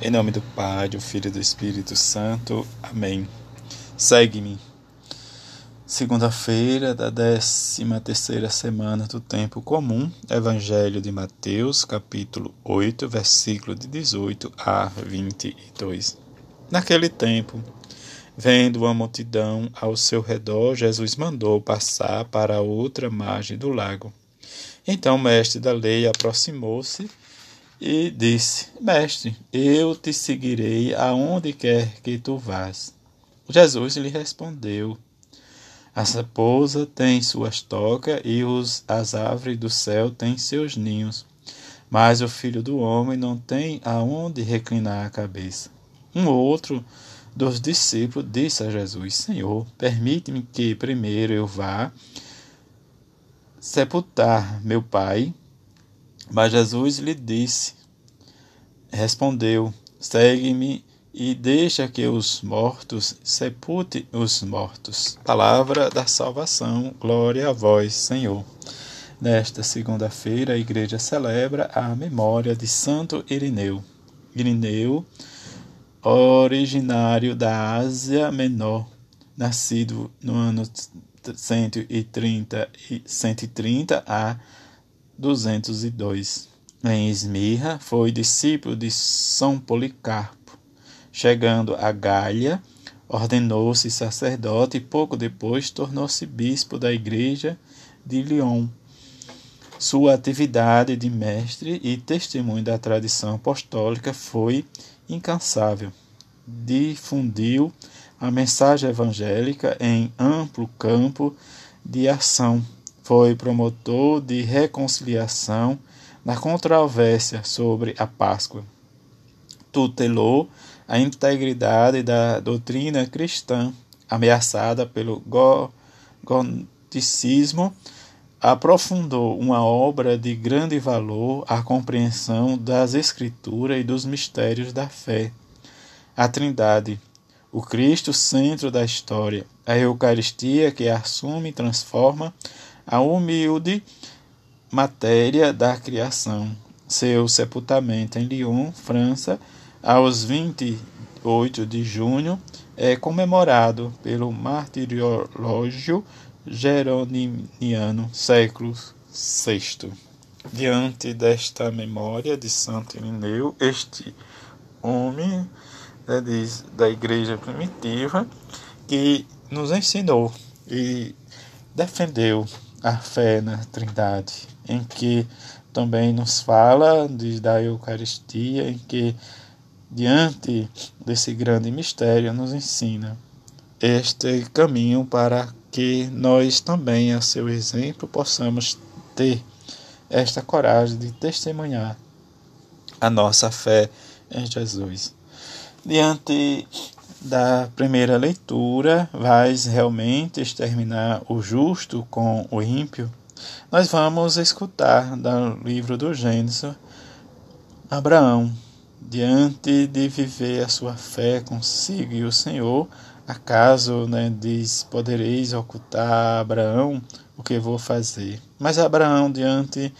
Em nome do Pai, do Filho e do Espírito Santo. Amém. Segue-me. Segunda-feira da 13 terceira semana do tempo comum, Evangelho de Mateus, capítulo 8, versículo de 18 a 22. Naquele tempo, vendo uma multidão ao seu redor, Jesus mandou passar para a outra margem do lago. Então o mestre da lei aproximou-se e disse: Mestre, eu te seguirei aonde quer que tu vás. Jesus lhe respondeu: A raposa tem suas tocas e os, as árvores do céu têm seus ninhos, mas o filho do homem não tem aonde reclinar a cabeça. Um outro dos discípulos disse a Jesus: Senhor, permite-me que primeiro eu vá sepultar meu pai. Mas Jesus lhe disse: Respondeu: Segue-me e deixa que os mortos sepulte os mortos. Palavra da salvação, glória a vós, Senhor. Nesta segunda-feira, a igreja celebra a memória de Santo Irineu. Irineu, originário da Ásia Menor, nascido no ano 130, 130 a 202. Em Esmirra, foi discípulo de São Policarpo. Chegando a Gália, ordenou-se sacerdote e pouco depois tornou-se bispo da igreja de Lyon. Sua atividade de mestre e testemunho da tradição apostólica foi incansável. Difundiu a mensagem evangélica em amplo campo de ação. Foi promotor de reconciliação na controvérsia sobre a Páscoa. Tutelou a integridade da doutrina cristã ameaçada pelo goticismo, aprofundou uma obra de grande valor a compreensão das Escrituras e dos mistérios da fé. A Trindade, o Cristo centro da história, a Eucaristia que assume e transforma a humilde matéria da criação. Seu sepultamento em Lyon, França, aos 28 de junho, é comemorado pelo martiriológio geronimiano, século VI. Diante desta memória de Santo Irineu, este homem né, diz, da igreja primitiva que nos ensinou e defendeu a fé na Trindade em que também nos fala de, da Eucaristia, em que, diante desse grande mistério, nos ensina este caminho para que nós também, a seu exemplo, possamos ter esta coragem de testemunhar a nossa fé em Jesus. Diante da primeira leitura, vais realmente exterminar o justo com o ímpio? Nós vamos escutar do livro do Gênesis Abraão, diante de viver a sua fé consigo e o Senhor, acaso né, diz: Podereis ocultar a Abraão o que vou fazer. Mas Abraão, diante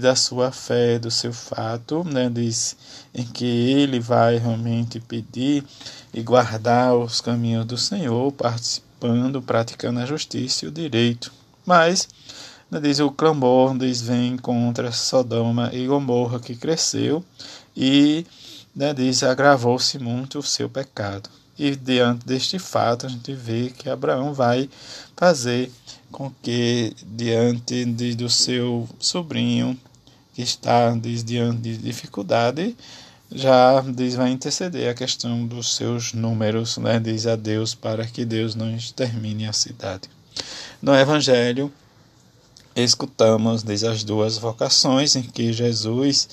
da sua fé, do seu fato, né, diz em que ele vai realmente pedir e guardar os caminhos do Senhor, participando, praticando a justiça e o direito. Mas diz o clamor diz, vem contra Sodoma e Gomorra que cresceu e né, diz agravou-se muito o seu pecado. E diante deste fato a gente vê que Abraão vai fazer com que diante de, do seu sobrinho que está diz, diante de dificuldade já diz vai interceder a questão dos seus números, né, diz a Deus para que Deus não extermine a cidade. No Evangelho escutamos diz, as duas vocações em que Jesus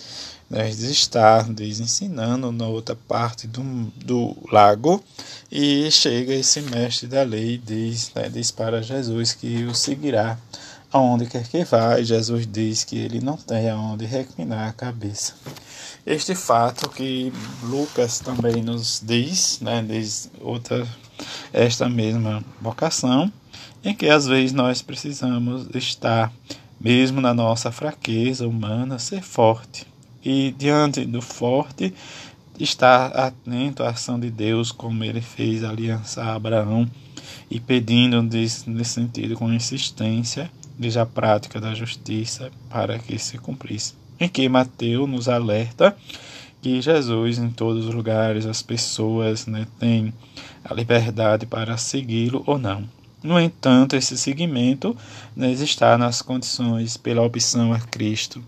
né, está diz, ensinando na outra parte do, do lago e chega esse mestre da lei diz, né, diz para Jesus que o seguirá aonde quer que vá e Jesus diz que ele não tem aonde reclinar a cabeça. Este fato que Lucas também nos diz, né, diz outra esta mesma vocação, em que às vezes nós precisamos estar, mesmo na nossa fraqueza humana, ser forte. E diante do forte, estar atento à ação de Deus, como ele fez a aliança a Abraão, e pedindo nesse sentido com insistência, desde a prática da justiça, para que se cumprisse. Em que Mateus nos alerta que Jesus, em todos os lugares, as pessoas né, têm a liberdade para segui-lo ou não. No entanto, esse seguimento né, está nas condições pela opção a Cristo.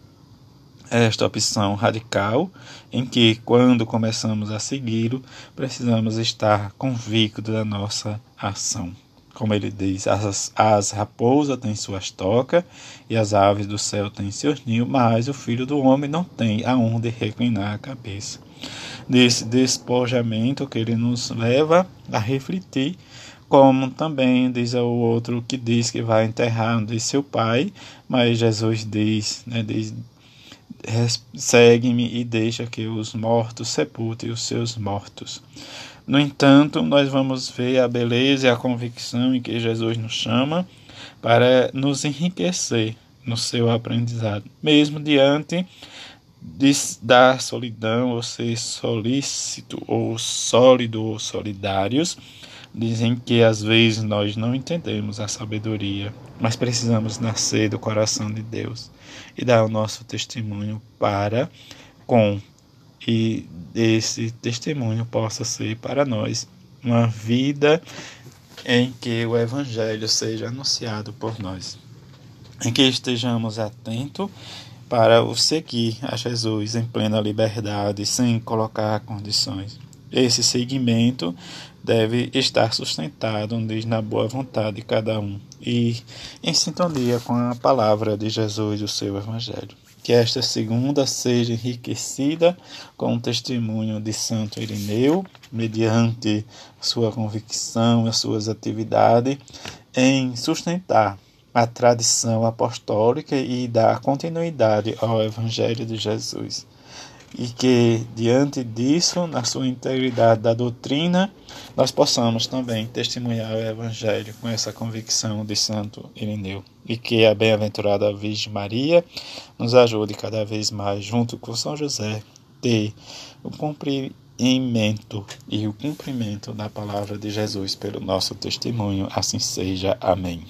Esta opção radical, em que, quando começamos a segui-lo, precisamos estar convictos da nossa ação. Como ele diz, as, as raposas têm suas tocas e as aves do céu têm seus ninhos, mas o filho do homem não tem aonde reclinar a cabeça. Desse despojamento que ele nos leva a refletir, como também diz o outro que diz que vai enterrar de seu pai, mas Jesus diz, né, diz segue-me e deixa que os mortos sepultem os seus mortos. No entanto, nós vamos ver a beleza e a convicção em que Jesus nos chama para nos enriquecer no seu aprendizado, mesmo diante de, da solidão, ou ser solícito, ou sólido, ou solidários. Dizem que às vezes nós não entendemos a sabedoria, mas precisamos nascer do coração de Deus e dar o nosso testemunho para com e esse testemunho possa ser para nós uma vida em que o Evangelho seja anunciado por nós, em que estejamos atentos para o seguir a Jesus em plena liberdade, sem colocar condições. Esse seguimento deve estar sustentado na boa vontade de cada um e em sintonia com a palavra de Jesus e o seu Evangelho. Que esta segunda seja enriquecida com o testemunho de Santo Irineu, mediante sua convicção, as suas atividades, em sustentar a tradição apostólica e dar continuidade ao Evangelho de Jesus e que, diante disso, na sua integridade da doutrina, nós possamos também testemunhar o Evangelho com essa convicção de Santo Irineu. E que a bem-aventurada Virgem Maria nos ajude cada vez mais, junto com São José, ter o cumprimento e o cumprimento da palavra de Jesus pelo nosso testemunho. Assim seja. Amém.